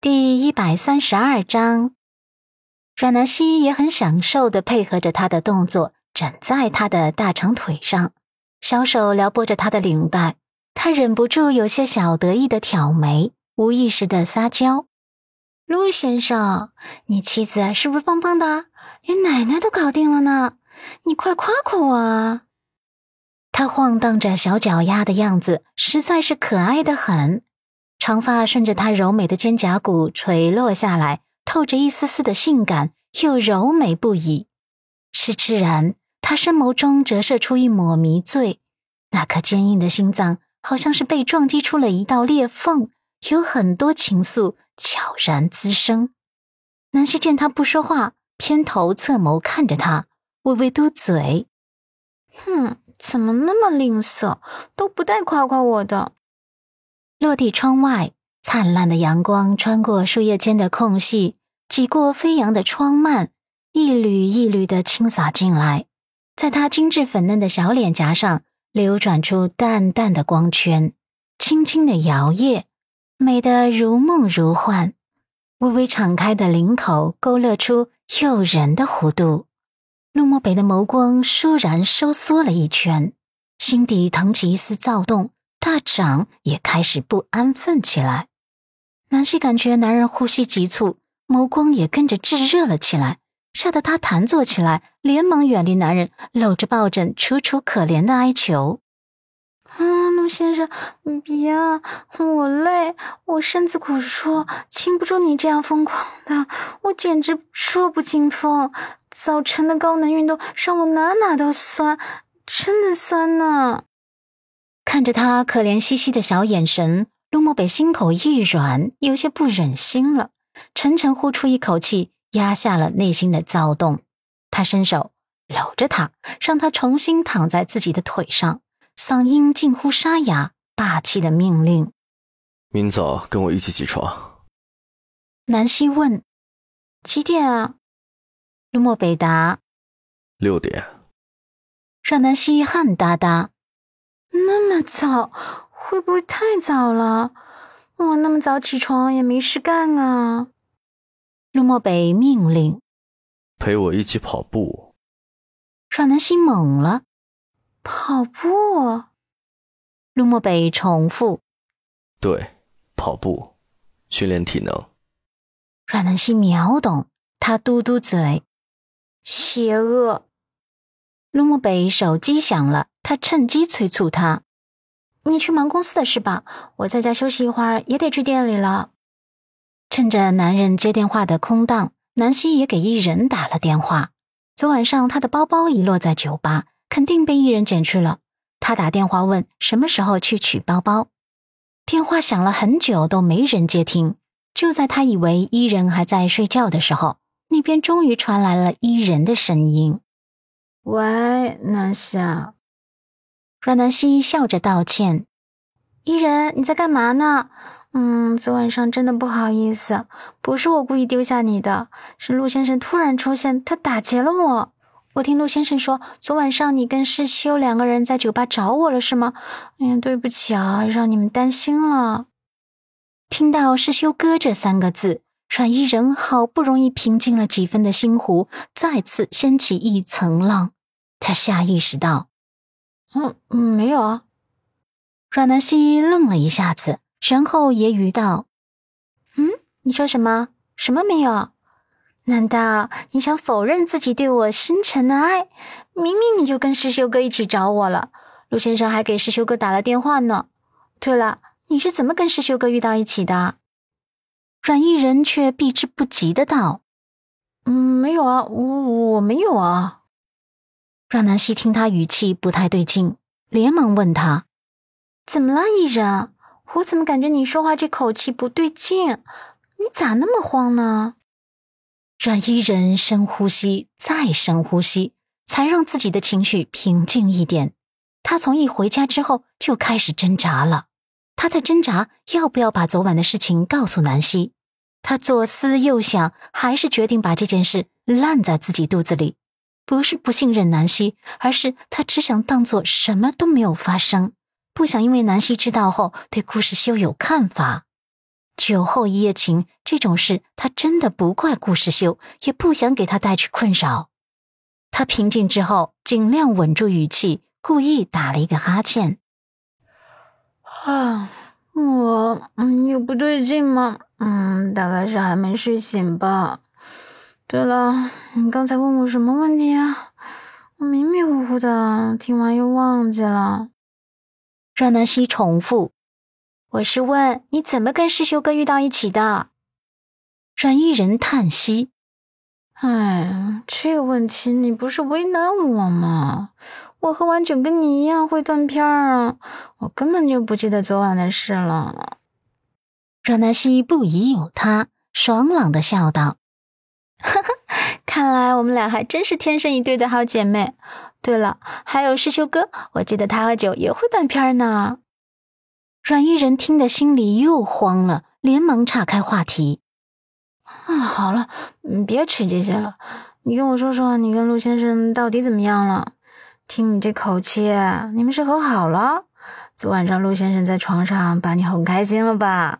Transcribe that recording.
第一百三十二章，阮南希也很享受的配合着他的动作，枕在他的大长腿上，小手撩拨着他的领带。他忍不住有些小得意的挑眉，无意识的撒娇：“陆先生，你妻子是不是棒棒的？连奶奶都搞定了呢？你快夸夸我啊！”他晃荡着小脚丫的样子，实在是可爱的很。长发顺着她柔美的肩胛骨垂落下来，透着一丝丝的性感，又柔美不已。痴痴然，他深眸中折射出一抹迷醉，那颗坚硬的心脏好像是被撞击出了一道裂缝，有很多情愫悄然滋生。南希见他不说话，偏头侧眸看着他，微微嘟嘴：“哼，怎么那么吝啬，都不带夸夸我的。”落地窗外，灿烂的阳光穿过树叶间的空隙，挤过飞扬的窗幔，一缕一缕的倾洒进来，在她精致粉嫩的小脸颊上流转出淡淡的光圈，轻轻的摇曳，美得如梦如幻。微微敞开的领口勾勒出诱人的弧度，陆漠北的眸光倏然收缩了一圈，心底腾起一丝躁动。大掌也开始不安分起来，南希感觉男人呼吸急促，眸光也跟着炙热了起来，吓得她弹坐起来，连忙远离男人，搂着抱枕，楚楚可怜的哀求：“啊，陆先生，你别啊，我累，我身子骨弱，经不住你这样疯狂的，我简直弱不禁风。早晨的高能运动让我哪哪都酸，真的酸呢。”看着他可怜兮兮的小眼神，陆漠北心口一软，有些不忍心了，沉沉呼出一口气，压下了内心的躁动。他伸手搂着他，让他重新躺在自己的腿上，嗓音近乎沙哑，霸气的命令：“明早跟我一起起床。”南希问：“几点啊？”陆漠北答：“六点。”让南希汗哒哒。那么早，会不会太早了？我那么早起床也没事干啊。陆漠北命令：“陪我一起跑步。”阮南希懵了：“跑步？”陆漠北重复：“对，跑步，训练体能。”阮南希秒懂，他嘟嘟嘴：“邪恶。”陆漠北手机响了。他趁机催促他：“你去忙公司的事吧，我在家休息一会儿，也得去店里了。”趁着男人接电话的空档，南希也给艺人打了电话。昨晚上他的包包遗落在酒吧，肯定被艺人捡去了。他打电话问什么时候去取包包，电话响了很久都没人接听。就在他以为伊人还在睡觉的时候，那边终于传来了伊人的声音：“喂，南希。”阮南希笑着道歉：“伊人，你在干嘛呢？嗯，昨晚上真的不好意思，不是我故意丢下你的，是陆先生突然出现，他打劫了我。我听陆先生说，昨晚上你跟世修两个人在酒吧找我了，是吗？哎呀，对不起啊，让你们担心了。”听到“世修哥”这三个字，阮伊人好不容易平静了几分的心湖，再次掀起一层浪。他下意识道。嗯，没有啊。阮南希愣了一下子，然后揶揄道：“嗯，你说什么？什么没有？难道你想否认自己对我深沉的爱？明明你就跟师修哥一起找我了，陆先生还给师修哥打了电话呢。对了，你是怎么跟师修哥遇到一起的？”阮逸人却避之不及的道：“嗯，没有啊，我我没有啊。”阮南希听他语气不太对劲，连忙问他：“怎么了，艺人？我怎么感觉你说话这口气不对劲？你咋那么慌呢？”阮伊人深呼吸，再深呼吸，才让自己的情绪平静一点。他从一回家之后就开始挣扎了，他在挣扎要不要把昨晚的事情告诉南希。他左思右想，还是决定把这件事烂在自己肚子里。不是不信任南希，而是他只想当做什么都没有发生，不想因为南希知道后对顾世修有看法。酒后一夜情这种事，他真的不怪顾时修，也不想给他带去困扰。他平静之后，尽量稳住语气，故意打了一个哈欠。啊，我嗯有不对劲吗？嗯，大概是还没睡醒吧。对了，你刚才问我什么问题啊？我迷迷糊糊的，听完又忘记了。阮南希重复：“我是问你怎么跟师修哥遇到一起的。”阮一人叹息：“哎，这个问题你不是为难我吗？我喝完酒跟你一样会断片儿啊，我根本就不记得昨晚的事了。”阮南希不疑有他，爽朗的笑道：“哈哈，看来我们俩还真是天生一对的好姐妹。”对了，还有师修哥，我记得他喝酒也会断片呢。阮一人听得心里又慌了，连忙岔开话题：“啊，好了，你别扯这些了。你跟我说说，你跟陆先生到底怎么样了？听你这口气，你们是和好了？昨晚上陆先生在床上把你哄开心了吧？”